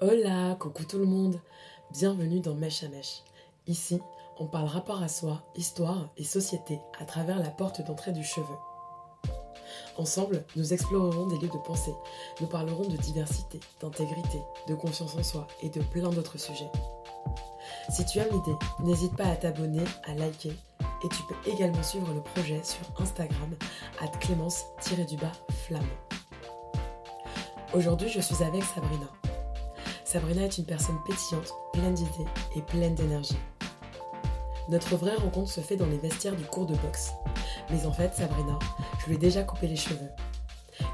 Hola, coucou tout le monde. Bienvenue dans Mèche à Mèche. Ici, on parle rapport à soi, histoire et société à travers la porte d'entrée du cheveu. Ensemble, nous explorerons des lieux de pensée. Nous parlerons de diversité, d'intégrité, de confiance en soi et de plein d'autres sujets. Si tu as l'idée, n'hésite pas à t'abonner, à liker et tu peux également suivre le projet sur Instagram à clémence-flamme. Aujourd'hui, je suis avec Sabrina. Sabrina est une personne pétillante, pleine d'idées et pleine d'énergie. Notre vraie rencontre se fait dans les vestiaires du cours de boxe. Mais en fait, Sabrina, je lui ai déjà coupé les cheveux.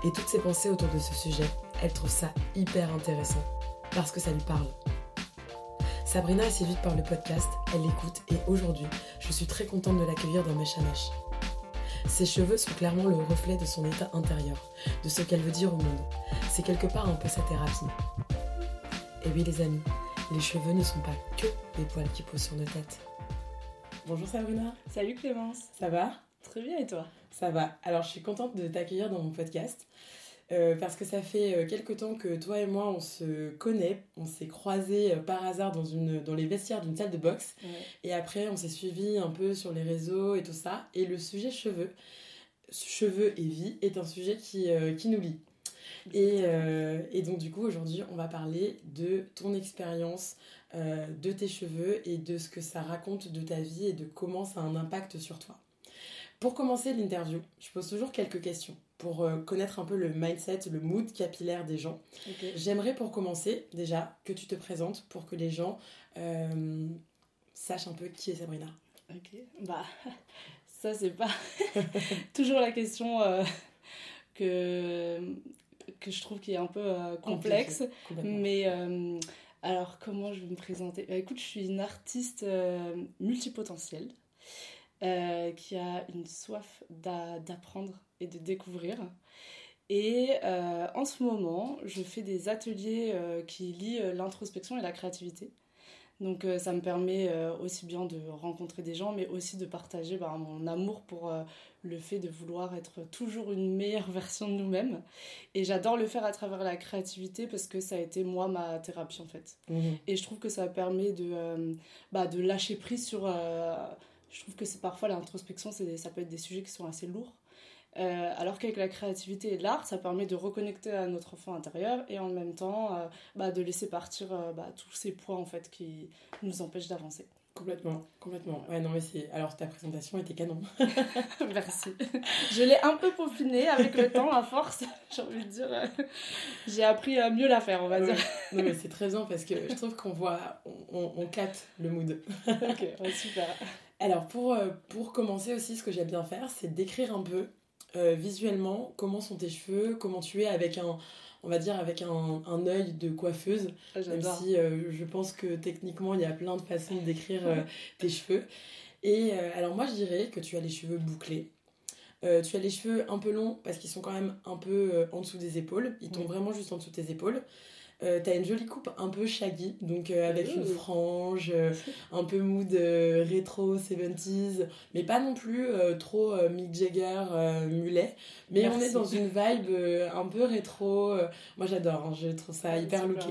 Et toutes ses pensées autour de ce sujet, elle trouve ça hyper intéressant. Parce que ça lui parle. Sabrina est séduite par le podcast, elle l'écoute et aujourd'hui, je suis très contente de l'accueillir dans Mèche à. Ses cheveux sont clairement le reflet de son état intérieur, de ce qu'elle veut dire au monde. C'est quelque part un peu sa thérapie. Et oui les amis, les cheveux ne sont pas que des poils qui posent sur nos têtes. Bonjour Sabrina. Salut Clémence. Ça va? Très bien et toi? Ça va. Alors je suis contente de t'accueillir dans mon podcast. Euh, parce que ça fait euh, quelques temps que toi et moi on se connaît, on s'est croisés euh, par hasard dans, une, dans les vestiaires d'une salle de boxe et après on s'est suivi un peu sur les réseaux et tout ça et le sujet cheveux, cheveux et vie est un sujet qui, qui nous lie. Et, euh, et, donc du coup aujourd'hui on va parler de ton expérience, euh, de tes cheveux et de ce que ça raconte de ta vie et de comment ça a un impact sur toi. Pour commencer l'interview, je pose toujours quelques questions pour euh, connaître un peu le mindset, le mood capillaire des gens. J'aimerais pour commencer déjà que tu te présentes pour que les gens sachent un peu qui est Sabrina. Ok, bah ça c'est pas toujours la question que que je trouve qui est un peu euh, complexe. Mais euh, alors, comment je vais me présenter? Bah, Écoute, je suis une artiste euh, multipotentielle qui a une soif d'apprendre et de découvrir. Et en ce moment, je fais des ateliers qui lient l'introspection et la créativité. Donc ça me permet aussi bien de rencontrer des gens, mais aussi de partager bah, mon amour pour le fait de vouloir être toujours une meilleure version de nous-mêmes. Et j'adore le faire à travers la créativité parce que ça a été moi ma thérapie en fait. Mhm. Et je trouve que ça permet de, euh, bah, de lâcher prise sur... Euh, je trouve que c'est parfois l'introspection, ça peut être des sujets qui sont assez lourds. Euh, alors qu'avec la créativité et l'art, ça permet de reconnecter à notre enfant intérieur et en même temps bah, de laisser partir bah, tous ces points en fait qui nous empêchent d'avancer. Complètement, complètement. Ouais, non, mais c'est. Alors, ta présentation était canon. Merci. Je l'ai un peu peaufinée avec le temps, à force. J'ai envie de dire. J'ai appris à mieux la faire, on va dire. Non, mais c'est très bien parce que je trouve qu'on voit. On, on, capte le mood. ok, super. Alors, pour, euh, pour commencer aussi, ce que j'aime bien faire, c'est d'écrire un peu euh, visuellement comment sont tes cheveux, comment tu es avec un on va dire, avec un, un œil de coiffeuse. Ah, même si euh, je pense que techniquement, il y a plein de façons de décrire euh, tes cheveux. Et euh, alors, moi, je dirais que tu as les cheveux bouclés. tu as les cheveux un peu longs parce qu'ils sont quand même un peu en dessous des épaules. Ils tombent vraiment juste en dessous de tes épaules. Euh, t'as une jolie coupe un peu shaggy, donc euh, avec une frange, euh, un peu mood rétro 70s, mais pas non plus trop Mick Jagger mulet. Mais on est dans une vibe un peu rétro. moi j'adore, hein, je trouve ça hyper looké.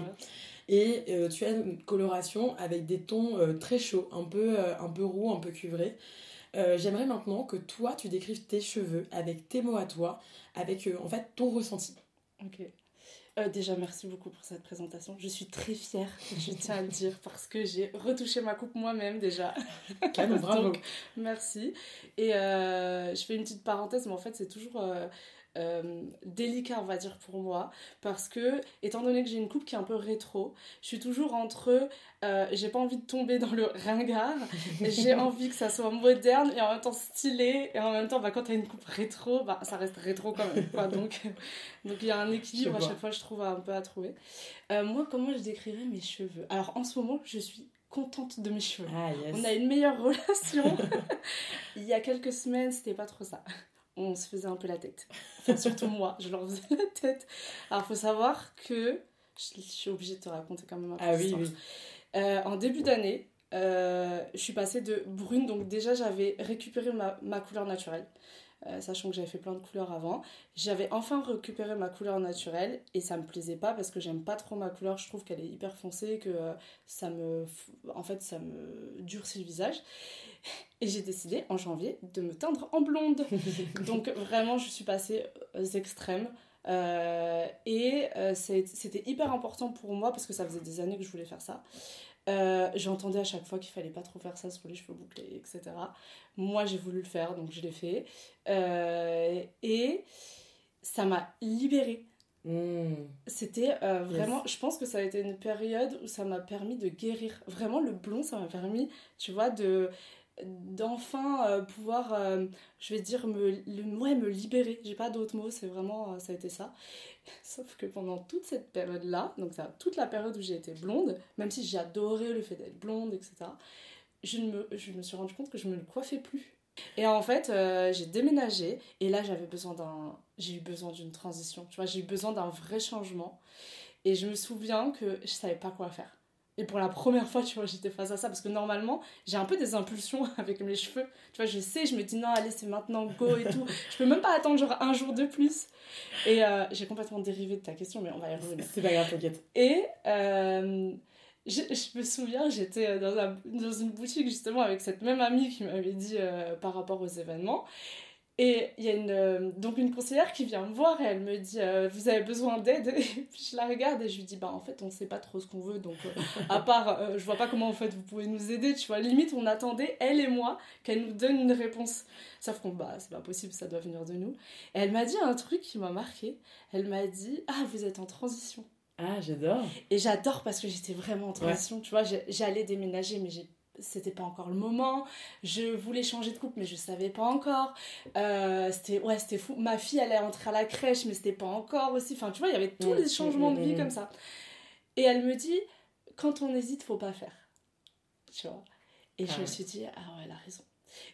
Et tu as une coloration avec des tons très chauds, un peu, un peu roux, un peu cuivré. J'aimerais maintenant que toi tu décrives tes cheveux avec tes mots à toi, avec en fait ton ressenti. Ok. Euh, déjà, merci beaucoup pour cette présentation. Je suis très fière, je tiens à le dire, parce que j'ai retouché ma coupe moi-même déjà. bravo. merci. Et euh, je fais une petite parenthèse, mais en fait, c'est toujours euh, euh, délicat, on va dire, pour moi. Parce que, étant donné que j'ai une coupe qui est un peu rétro, je suis toujours entre. Euh, j'ai pas envie de tomber dans le ringard, j'ai envie que ça soit moderne et en même temps stylé. Et en même temps, bah, quand t'as une coupe rétro, bah, ça reste rétro quand même. Quoi. Donc, donc il y a un équilibre à chaque fois, je trouve, un peu à trouver. Euh, moi, comment je décrirais mes cheveux? Alors, en ce moment, je suis contente de mes cheveux. Ah, On a une meilleure relation. il y a quelques semaines, c'était pas trop ça on se faisait un peu la tête. Enfin, surtout moi, je leur faisais la tête. Alors, il faut savoir que. Je, suis obligée de te raconter quand même un peu. Ah oui, oui. Euh, en début d'année, euh, je suis passée de brune, donc déjà j'avais récupéré ma, ma, couleur naturelle. Euh, sachant que j'avais fait plein de couleurs avant. J'avais enfin récupéré ma couleur naturelle et ça me plaisait pas parce que j'aime pas trop ma couleur, je trouve qu'elle est hyper foncée, que euh, ça me. En fait, ça me durcit le visage. Et j'ai décidé en janvier de me teindre en blonde. Donc vraiment, je suis passée aux extrêmes. Euh, et c'était hyper important pour moi parce que ça faisait des années que je voulais faire ça. Euh, j'entendais à chaque fois qu'il fallait pas trop faire ça sur les cheveux bouclés, etc. Moi, j'ai voulu le faire, donc je l'ai fait. Euh, et ça m'a libérée. Hmm. C'était euh, vraiment, je pense que ça a été une période où ça m'a permis de guérir. Vraiment, le blond, ça m'a permis, tu vois, de d'enfin pouvoir, je vais dire, me, le, ouais, me libérer. J'ai pas d'autres mots, c'est vraiment, ça a été ça. Sauf que pendant toute cette période-là, donc ça, toute la période où j'ai été blonde, même si adoré le fait d'être blonde, etc., je, me, je me suis rendu compte que je me coiffais plus. Et en fait, euh, j'ai déménagé et là j'avais besoin d'un, j'ai eu besoin d'une transition. Tu vois, j'ai eu besoin d'un vrai changement. Et je me souviens que je savais pas quoi faire. Et pour la première fois, tu vois, j'étais face à ça parce que normalement, j'ai un peu des impulsions avec mes cheveux. Tu vois, je sais, je me dis non, allez, c'est maintenant, go et tout. je peux même pas attendre genre un jour de plus. Et euh, j'ai complètement dérivé de ta question, mais on va y revenir. C'est pas grave, t'inquiète. Et euh, je, je, me souviens, j'étais dans, dans une boutique justement avec cette même amie qui m'avait dit euh, par rapport aux événements. Et il y a une, euh, donc une conseillère qui vient me voir et elle me dit euh, Vous avez besoin d'aide? Et puis je la regarde et je lui dis Bah en fait, on sait pas trop ce qu'on veut, donc euh, à part, je vois pas comment en fait vous pouvez nous aider, tu vois. Limite, on attendait, elle et moi, qu'elle nous donne une réponse. Sauf qu'on, bah c'est pas possible, ça doit venir de nous. Et elle m'a dit un truc qui m'a marqué Elle m'a dit Ah, vous êtes en transition. Ah, j'adore. Et j'adore parce que j'étais vraiment en transition, tu vois. J'allais déménager, mais j'ai c'était pas encore le moment. Je voulais changer de couple, mais je savais pas encore. Euh, c'était ouais, c'était fou. Ma fille, elle est entrée à la crèche, mais c'était pas encore aussi. Enfin, tu vois, il y avait tous les changements de vie mm, comme ça. Et elle me dit, quand on hésite, faut pas faire. Tu vois. Et je me suis dit, ah ouais, elle a raison.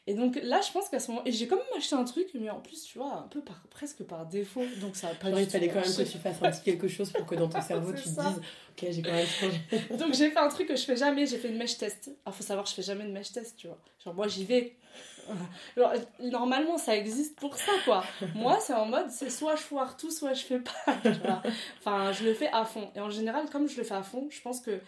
Et donc là, je pense qu'à ce moment. Et j'ai quand même acheté un truc, mais en plus, tu vois, un peu par, presque par défaut. Donc ça a pas Il fallait quand même que tu fasses un petit quelque chose pour que dans ton cerveau, tu te dises, ok, j'ai quand même changé. donc j'ai fait un truc que je fais jamais, j'ai fait une mèche test. Alors faut savoir, je fais jamais de mèche test, tu vois. Genre, moi, j'y vais. normalement, ça existe pour ça, quoi. Moi, c'est en mode, c'est soit je foire tout, soit je fais pas. Tu vois. Enfin, je le fais à fond. Et en général, comme je le fais à fond, je pense que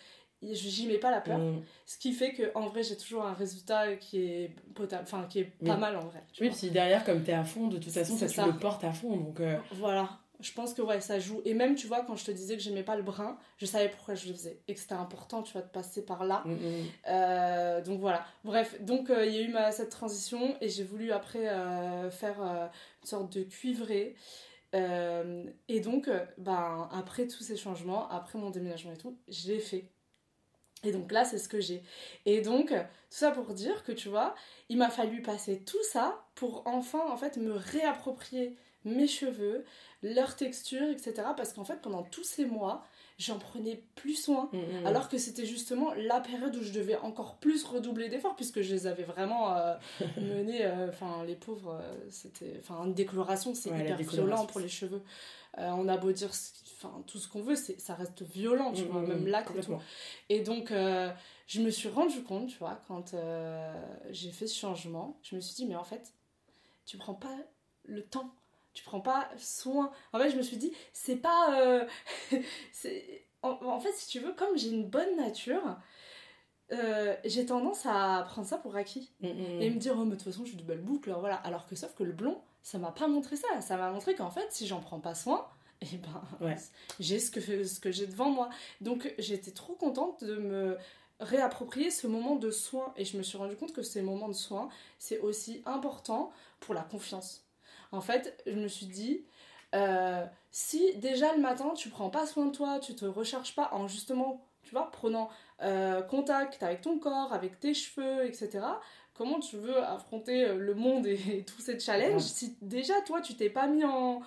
j'y mets pas la peur. Mm. ce qui fait que en vrai j'ai toujours un résultat qui est potable enfin qui est pas mal en vrai oui puis derrière comme t'es à fond de toute façon ça, tu le portes à fond donc euh, voilà. Je pense que ouais ça joue. Et même tu vois quand je te disais que j'aimais pas le brun je savais pourquoi je le faisais. Et que c'était important tu vois de passer par là. Mm, mm. Euh, donc voilà. Bref donc euh, il y a eu ma, cette transition et j'ai voulu après faire une sorte de cuivré et donc ben après tous ces changements après mon déménagement et tout je l'ai fait et donc là, c'est ce que j'ai. Et donc, tout ça pour dire que tu vois, il m'a fallu passer tout ça pour enfin, en fait, me réapproprier mes cheveux, leur texture, etc. Parce qu'en fait, pendant tous ces mois, j'en prenais plus soin. Mm, mm, mm. Alors que c'était justement la période où je devais encore plus redoubler d'efforts, puisque je les avais vraiment euh, menés. Euh, enfin, les pauvres, euh, c'était. Enfin, une décoloration, c'est hyper violent pour les cheveux. on a beau dire enfin, tout ce qu'on veut, ça reste violent, tu vois, même là. Et, tout. et donc, je me suis rendu compte, tu vois, quand j'ai fait ce changement, je me suis dit, mais en fait, tu prends pas le temps tu prends pas soin. En fait, je me suis dit, c'est pas. Euh, en, fait, si tu veux, comme j'ai une bonne nature, euh, j'ai tendance à prendre ça pour acquis. Mm, mm. Et me dire, oh, mais de toute façon, j'ai de belles boucles, voilà. Alors que, sauf que le blond, ça m'a pas montré ça. Ça m'a montré qu'en fait, si j'en prends pas soin, et eh ben, j'ai ce que, ce que j'ai devant moi. Donc, j'étais trop contente de me réapproprier ce moment de soin. Et je me suis rendu compte que ces moments de soin, c'est aussi important pour la confiance. En fait, je me suis dit, euh, si déjà le matin tu prends pas soin de toi, tu te recharges pas en justement, tu vois, prenant euh, contact avec ton corps, avec tes cheveux, etc. Comment tu veux affronter euh, le monde et, tous ces challenges si déjà toi tu t'es pas mis en,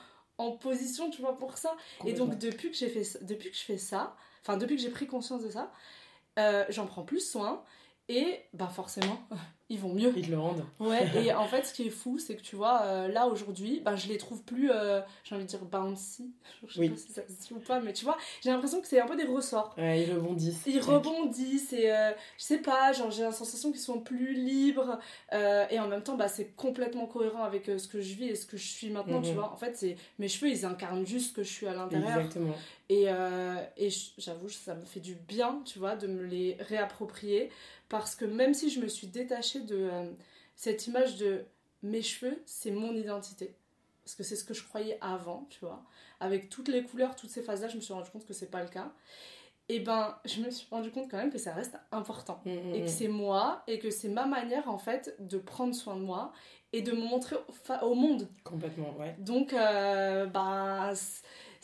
position, tu vois, pour ça? Et donc depuis que j'ai fait, depuis que je fais ça, enfin depuis que j'ai pris conscience de ça, j'en prends plus soin et bah forcément ils vont mieux. Ils te le rendent. Ouais, et en fait, ce qui est fou, c'est que tu vois, euh, là aujourd'hui, ben, je les trouve plus, euh, j'ai envie de dire bouncy. Je sais pas si ça se dit ou pas, mais tu vois, j'ai l'impression que c'est un peu des ressorts. Ouais, ils rebondissent. Ils rebondissent, et euh, je sais pas, genre j'ai la sensation qu'ils sont plus libres, et en même temps, bah, c'est complètement cohérent avec ce que je vis et ce que je suis maintenant, tu mhm. vois. En fait, c'est mes cheveux, ils incarnent juste ce que je suis à l'intérieur. Exactement. Et, et j'avoue, ça me fait du bien, tu vois, de me les réapproprier parce que même si je me suis détachée de euh, cette image de mes cheveux, c'est mon identité. Parce que c'est ce que je croyais avant, tu vois. Avec toutes les couleurs, toutes ces phases-là, je me suis rendu compte que c'est pas le cas. Et ben, je me suis rendu compte quand même que ça reste important. Mmh, mmh, et que mmh. c'est moi, et que c'est ma manière, en fait, de prendre soin de moi et de me montrer au, monde. Complètement, ouais. Donc, euh, bah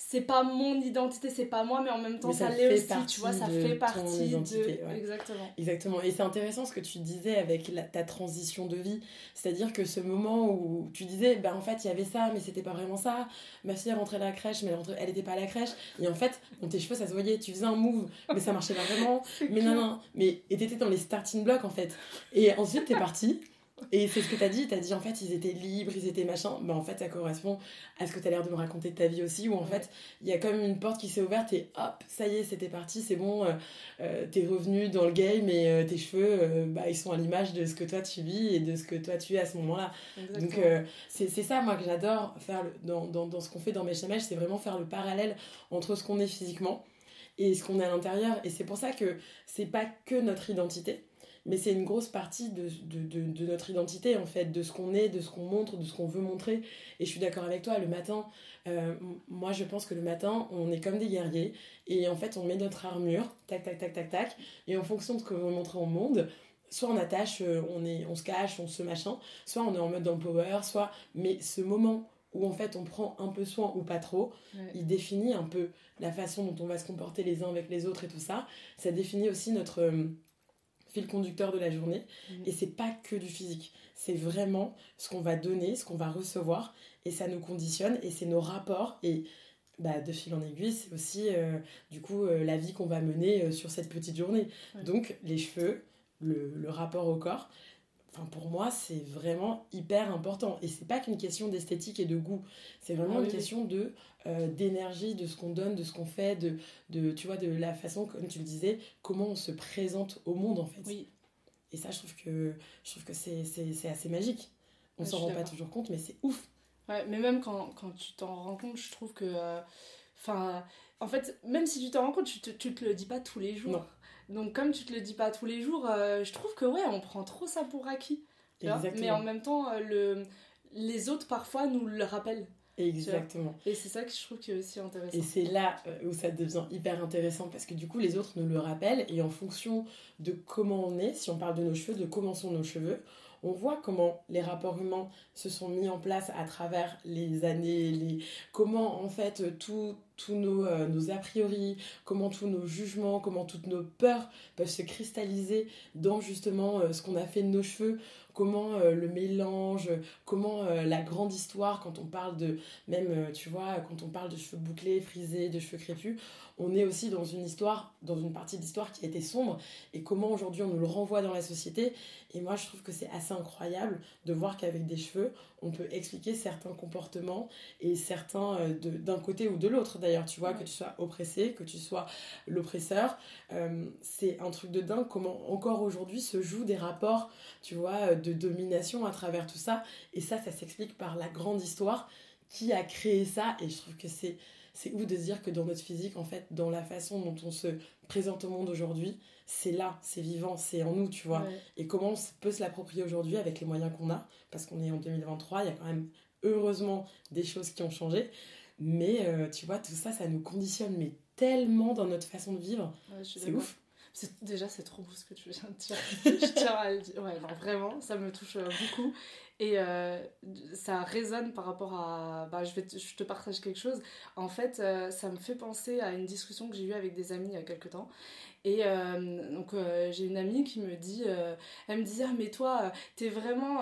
c'est pas mon identité, c'est pas moi, mais en même temps, ça, l'est aussi, tu vois, ça fait partie de. Exactement. Exactement. Et c'est intéressant ce que tu disais avec ta transition de vie. C'est-à-dire que ce moment où tu disais, ben en fait, il y avait ça, mais c'était pas vraiment ça. Ma fille est rentrée à la crèche, mais elle, elle était pas à la crèche. Et en fait, dans tes cheveux, ça se voyait, tu faisais un move, mais ça marchait pas vraiment. mais non, non. Mais et t'étais dans les starting blocks, en fait. Et ensuite, t'es partie. Et c'est ce que tu as dit, tu as dit en fait ils étaient libres, ils étaient machin, mais en fait ça correspond à ce que tu as l'air de me raconter de ta vie aussi, où en fait il y a comme une porte qui s'est ouverte et hop, ça y est, c'était parti, c'est bon, euh, euh, t'es revenu dans le game et euh, tes cheveux, bah, ils sont à l'image de ce que toi tu vis et de ce que toi tu es à ce moment-là. Donc c'est ça moi que j'adore faire dans, dans, dans, ce qu'on fait dans mes chamages, c'est vraiment faire le parallèle entre ce qu'on est physiquement et ce qu'on est à l'intérieur. Et c'est pour ça que c'est pas que notre identité mais c'est une grosse partie de, de, de, notre identité en fait, de ce qu'on est, de ce qu'on montre, de ce qu'on veut montrer. Et je suis d'accord avec toi, le matin, euh, moi je pense que le matin, on est comme des guerriers et en fait on met notre armure, tac tac tac tac tac, et en fonction de ce qu'on veut montrer au monde, soit on attache, euh, on, est, on se cache, on se machin, soit on est en mode power soit. Mais ce moment où en fait on prend un peu soin ou pas trop, il définit un peu la façon dont on va se comporter les uns avec les autres et tout ça. Ça définit aussi notre euh, fil conducteur de la journée. Mhm. Et c'est pas que du physique. C'est vraiment ce qu'on va donner, ce qu'on va recevoir. Et ça nous conditionne. Et c'est nos rapports. Et bah, de fil en aiguille, c'est aussi euh, du coup euh, la vie qu'on va mener euh, sur cette petite journée. Donc les cheveux, le, le, rapport au corps. Enfin, pour moi, c'est vraiment hyper important. Et c'est pas qu'une question d'esthétique et de goût. C'est vraiment ah une question de euh, d'énergie, de ce qu'on donne, de ce qu'on fait, de, de, tu vois, de la façon, comme tu le disais, comment on se présente au monde en fait. Oui. Et ça, je trouve que, je trouve que c'est, c'est, assez magique. On s'en rend pas toujours compte, mais c'est ouf. Ouais, mais même quand, quand tu t'en rends compte, je trouve que. Euh, enfin, en fait, même si tu t'en rends compte, tu te, tu te le dis pas tous les jours. Donc, comme tu te le dis pas tous les jours, euh, je trouve que ouais, on prend trop ça pour acquis. Mais en même temps, le, les autres parfois nous le rappellent. Exactement. Et c'est ça que je trouve qui est aussi intéressant. Et c'est là euh, où ça devient hyper intéressant parce que du coup, les autres nous le rappellent et en fonction de comment on est, si on parle de nos cheveux, de comment sont nos cheveux, on voit comment les rapports humains se sont mis en place à travers les années, comment en fait tous nos, euh, nos a priori, comment tous nos jugements, comment toutes nos peurs peuvent se cristalliser dans justement euh, ce qu'on a fait de nos cheveux, comment euh, le mélange, comment euh, la grande histoire, quand on parle de, même, euh, tu vois, quand on parle de cheveux bouclés, frisés, de cheveux crépus, on est aussi dans une histoire, dans une partie de l'histoire qui a été sombre, et comment aujourd'hui on nous le renvoie dans la société. Et moi, je trouve que c'est assez incroyable de voir qu'avec des cheveux, on peut expliquer certains comportements et certains d'un côté ou de l'autre d'ailleurs, tu vois, que tu sois oppressé, que tu sois l'oppresseur. c'est un truc de dingue comment encore aujourd'hui se jouent des rapports, tu vois, de domination à travers tout ça. Et ça, ça s'explique par la grande histoire qui a créé ça. Et je trouve que c'est c'est ouf de se dire que dans notre physique, en fait, dans la façon dont on se présente au monde aujourd'hui, c'est là, c'est vivant, c'est en nous, tu vois. Et comment on peut se l'approprier aujourd'hui avec les moyens qu'on a, parce qu'on est en 2023, il y a quand même heureusement des choses qui ont changé. Mais euh, tu vois, tout ça, ça nous conditionne, mais tellement dans notre façon de vivre. c'est ouf. Déjà, c'est trop beau ce que tu viens de dire. je tiens à le dire. Ouais, vraiment, ça me touche euh, beaucoup. Et euh, ça résonne par rapport à. Bah, je, vais te, je te partage quelque chose. En fait, euh, ça me fait penser à une discussion que j'ai eue avec des amis il y a quelques temps. Et euh, donc j'ai une amie qui me dit, elle me disait, ah, mais toi, t'es vraiment,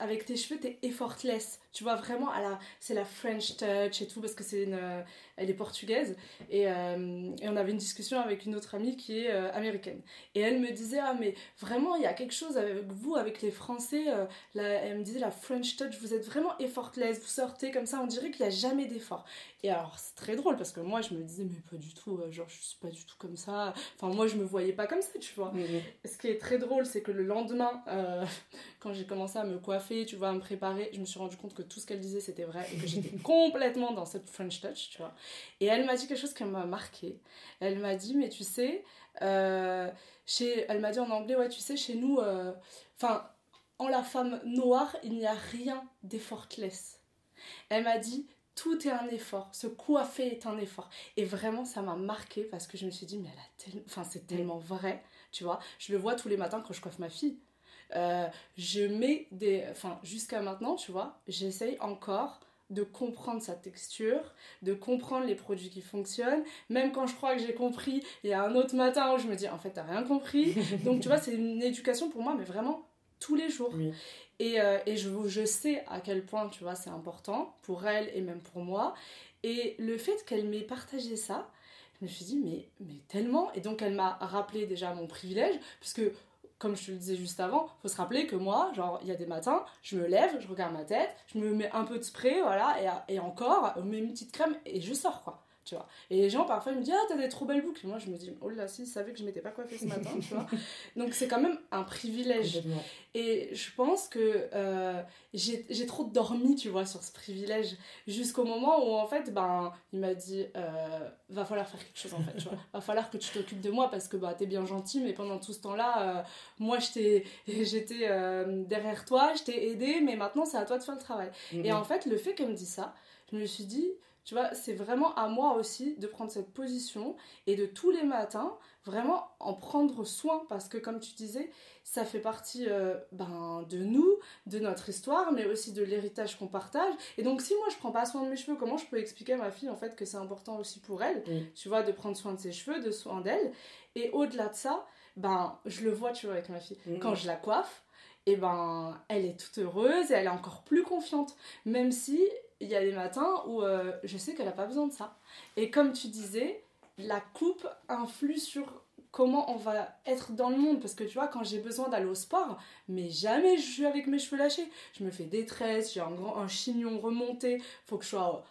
avec tes cheveux, t'es effortless. Tu vois, vraiment, c'est la French touch et tout, parce que c'est une, elle est portugaise. Et, et, on avait une discussion avec une autre amie qui est américaine. Et elle me disait, ah mais vraiment, il y a quelque chose avec vous, avec les Français, euh, elle me disait la French touch, vous êtes vraiment effortless, vous sortez comme ça, on dirait qu'il n'y a jamais d'effort. Et alors c'est très drôle parce que moi je me disais mais pas du tout, euh, genre je suis pas du tout comme ça. Enfin moi je me voyais pas comme ça, tu vois. Ce qui est très drôle c'est que le lendemain, euh, quand j'ai commencé à me coiffer, tu vois, à me préparer, je me suis rendu compte que tout ce qu'elle disait c'était vrai et que j'étais complètement dans cette French touch, tu vois. Et elle m'a dit quelque chose qui m'a marqué. Elle m'a dit mais tu sais, chez, elle m'a dit en anglais ouais tu sais chez nous, enfin en la femme noire, il n'y a rien d'effortless. Elle m'a dit, tout est un effort, se coiffer est un effort. Et vraiment, ça m'a marqué parce que je me suis dit, mais elle a enfin, c'est tellement vrai, tu vois. Je le vois tous les matins quand je coiffe ma fille. Euh, je mets des. Enfin, jusqu'à maintenant, tu vois, j'essaye encore de comprendre sa texture, de comprendre les produits qui fonctionnent. Même quand je crois que j'ai compris, il y a un autre matin où je me dis, en fait, t'as rien compris. Donc, tu vois, c'est une éducation pour moi, mais vraiment tous les jours. Et, euh, et je, je sais à quel point, tu vois, c'est important pour elle et même pour moi. Et le fait qu'elle m'ait partagé ça, je me suis dit, mais, mais tellement. Et donc, elle m'a rappelé déjà mon privilège, puisque comme je te le disais juste avant, faut se rappeler que moi, genre, il y a des matins, je me lève, je regarde ma tête, je me mets un peu de spray, voilà, et, et encore, je mets une petite crème et je sors, quoi tu vois. Et les gens parfois ils me disent ah t'as des trop belles boucles. Et moi je me dis oh là si, ils savaient que je m'étais pas coiffée ce matin, tu vois. Donc c'est quand même un privilège. Et je pense que euh, j'ai trop dormi, tu vois, sur ce privilège jusqu'au moment où en fait ben il m'a dit euh, va falloir faire quelque chose en fait, tu vois. Va falloir que tu t'occupes de moi parce que bah t'es bien gentil mais pendant tout ce temps-là euh, moi j'étais derrière toi, je t'ai aidé mais maintenant c'est à toi de faire le travail. Et mhm. en fait le fait qu'elle me dise ça, je me suis dit tu vois, c'est vraiment à moi aussi de prendre cette position et de tous les matins vraiment en prendre soin parce que comme tu disais, ça fait partie euh, ben, de nous, de notre histoire, mais aussi de l'héritage qu'on partage. Et donc si moi je prends pas soin de mes cheveux, comment je peux expliquer à ma fille en fait que c'est important aussi pour elle, tu vois, de prendre soin de ses cheveux, de soin d'elle? Et au-delà de ça, ben je le vois, tu vois, avec ma fille. Quand je la coiffe, et eh ben elle est toute heureuse et elle est encore plus confiante, même si il y a des matins où euh, je sais qu'elle n'a pas besoin de ça. Et comme tu disais, la coupe influe sur comment on va être dans le monde. Parce que tu vois, quand j'ai besoin d'aller au sport, mais jamais je suis avec mes cheveux lâchés. Je me fais des tresses, j'ai un, un chignon remonté, faut que je sois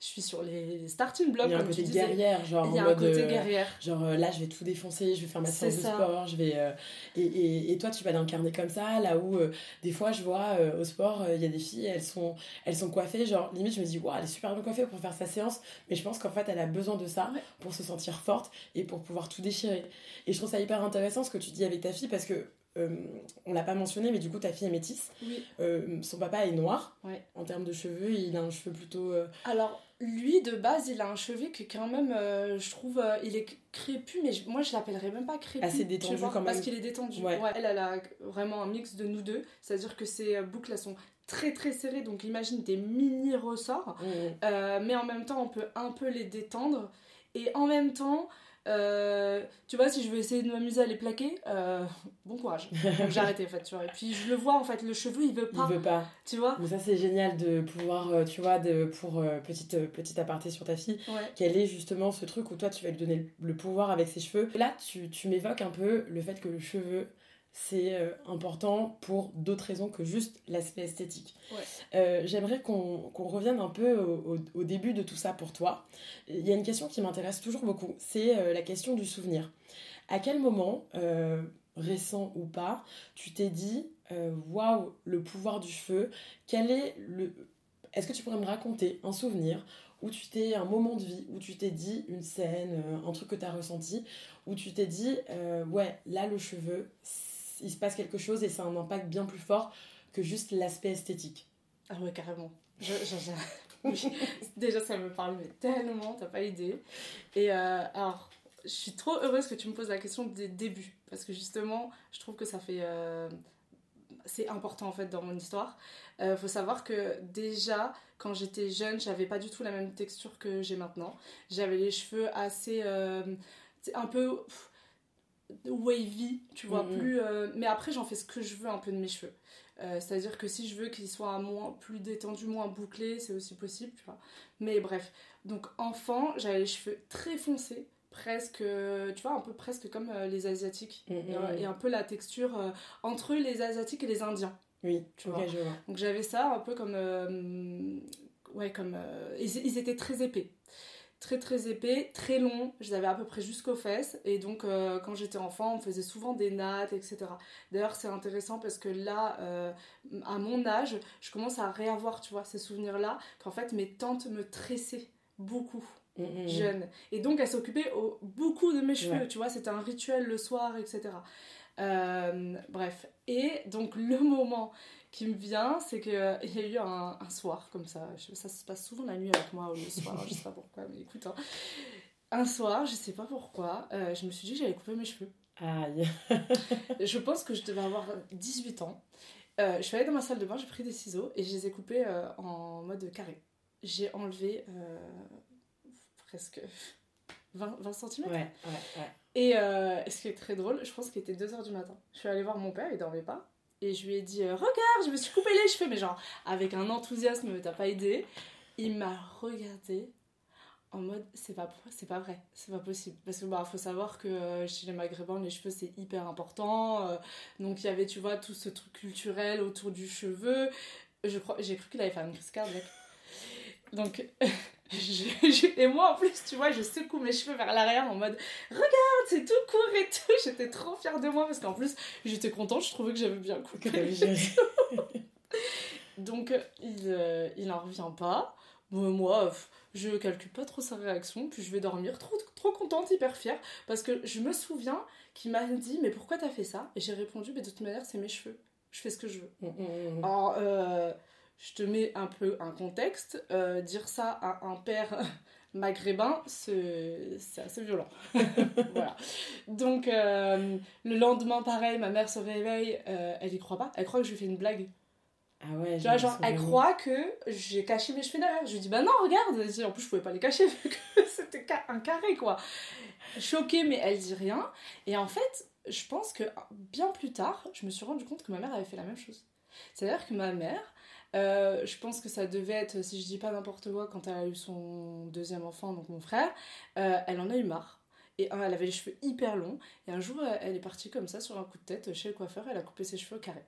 je suis sur les starting blocks. Il y a un côté guerrière, genre. Il y a un côté euh, guerrière. Genre euh, là, je vais tout défoncer, je vais faire ma séance de sport, je vais. Euh, et, et, et, toi, tu vas l'incarner comme ça, là où des fois, je vois au sport, il y a des filles, elles sont, elles sont coiffées, genre limite, je me dis, waouh, elle est super bien coiffée pour faire sa séance, mais je pense qu'en fait, elle a besoin de ça pour se sentir forte et pour pouvoir tout déchirer. Et je trouve ça hyper intéressant ce que tu dis avec ta fille parce que euh, on l'a pas mentionné, mais du coup, ta fille est métisse. Euh, son papa est noir. En termes de cheveux, il a un cheveu plutôt. Euh, Alors, lui, de base, il a un cheveu qui, quand même, je trouve, il est crépus, mais moi, je l'appellerais même pas crépus. Assez détendu quand même. Parce qu'il est détendu. elle, elle a vraiment un mix de nous deux. C'est-à-dire que ses boucles, elles sont très très serrées. Donc, imagine des mini ressorts. Mmh. mais en même temps, on peut un peu les détendre. Et en même temps. Euh, tu vois, si je veux essayer de m'amuser à les plaquer, euh, bon courage. j'ai arrêté en fait, tu vois. Et puis je le vois en fait, le cheveu il veut pas. Il veut pas. Tu vois Mais ça c'est génial de pouvoir, euh, tu vois, de, pour petite, petite aparté sur ta fille, quel est justement ce truc où toi tu vas lui donner le pouvoir avec ses cheveux. Là, tu, tu m'évoques un peu le fait que le cheveu c'est euh, important pour d'autres raisons que juste l'aspect esthétique. Euh, j'aimerais qu'on revienne un peu au, début de tout ça pour toi. Il y a une question qui m'intéresse toujours beaucoup, c'est euh, la question du souvenir. À quel moment, récent ou pas, tu t'es dit waouh, le pouvoir du cheveu Quel est le. Est-ce que tu pourrais me raconter un souvenir où tu t'es un moment de vie où tu t'es dit une scène, un truc que tu as ressenti, où tu t'es dit ouais, là le cheveu, il se passe quelque chose et ça a un impact bien plus fort que juste l'aspect esthétique. Ah ouais, carrément. Déjà, ça me parle mais tellement, t'as pas idée. Et euh, alors, je suis trop heureuse que tu me poses la question des débuts. Parce que justement, je trouve que ça fait. Euh, c'est important en fait dans mon histoire. Il faut savoir que déjà, quand j'étais jeune, j'avais pas du tout la même texture que j'ai maintenant. J'avais les cheveux assez. un peu wavy, tu vois, mm-hmm. plus. mais après, j'en fais ce que je veux un peu de mes cheveux. Euh, c'est-à-dire que si je veux qu'ils soient moins, plus détendus, moins bouclés, c'est aussi possible, tu vois. Mais bref, donc enfant, j'avais les cheveux très foncés, presque, tu vois, un peu presque comme euh, les Asiatiques. Mm, mm, et, un peu la texture euh, entre les Asiatiques et les Indiens. Oui, tu vois. Donc j'avais ça un peu comme... ouais, comme... ils étaient très épais très très épais, très long, je les avais à peu près jusqu'aux fesses et donc euh, quand j'étais enfant on faisait souvent des nattes etc. D'ailleurs c'est intéressant parce que là euh, à mon âge je commence à réavoir tu vois ces souvenirs là qu'en fait mes tantes me tressaient beaucoup mmh, mmh, mmh. jeune et donc elles s'occupaient beaucoup de mes cheveux tu vois c'était un rituel le soir etc. Euh, bref et donc le moment qui me vient, c'est qu'il euh, y a eu un, un, soir comme ça, ça se passe souvent la nuit avec moi ou le soir, je sais pas pourquoi, mais écoute, hein. un soir, je sais pas pourquoi, euh, je me suis dit que j'allais couper mes cheveux. Aïe. je pense que je devais avoir 18 ans. Euh, je suis allée dans ma salle de bain, j'ai pris des ciseaux et je les ai coupés en mode carré. J'ai enlevé presque 20, 20 cm. Ouais, ouais, ouais. Et ce qui est très drôle, je pense qu'il était 2h du matin. Je suis allée voir mon père, il dormait pas. Et je lui ai dit, euh, regarde, je me suis coupé les cheveux, mais genre, avec un enthousiasme, t'as pas aidé. Il m'a regardé en mode, c'est pas, c'est pas vrai, c'est pas possible. Parce que, bah, faut savoir que euh, chez les Maghrébins, les cheveux, c'est hyper important. Euh, donc, il y avait, tu vois, tout ce truc culturel autour du cheveu. Je crois, j'ai cru qu'il avait fait une crise cardiaque. Donc, et moi en plus, tu vois, je secoue mes cheveux vers l'arrière en mode Regarde, c'est tout court et tout. J'étais trop fière de moi parce qu'en plus, j'étais contente, je trouvais que j'avais bien coupé. Donc, il, euh, il n'en revient pas. moi, je calcule pas trop sa réaction, puis je vais dormir trop, trop contente, hyper fière, parce que je me souviens qu'il m'a dit Mais pourquoi t'as fait ça? Et j'ai répondu Mais de toute manière, c'est mes cheveux. Je fais ce que je veux. Mm, mm, mm. Alors, euh, je te mets un peu un contexte. Euh, dire ça à un père maghrébin, c'est assez violent. voilà. Donc, euh, le lendemain, pareil, ma mère se réveille, euh, elle y croit pas. Elle croit que je lui fais une blague. Ah ouais, tu vois, genre, elle croit que j'ai caché mes cheveux derrière. Je lui dis, bah non, regarde. En plus, je pouvais pas les cacher vu que c'était un carré, quoi. Choquée, mais elle dit rien. Et en fait, je pense que bien plus tard, je me suis rendu compte que ma mère avait fait la même chose. C'est-à-dire que ma mère, euh, je pense que ça devait être, si je dis pas n'importe quoi, quand elle a eu son deuxième enfant, donc mon frère, euh, elle en a eu marre. Et elle avait les cheveux hyper longs. Et un jour, elle est partie comme ça sur un coup de tête chez le coiffeur. Elle a coupé ses cheveux carrés.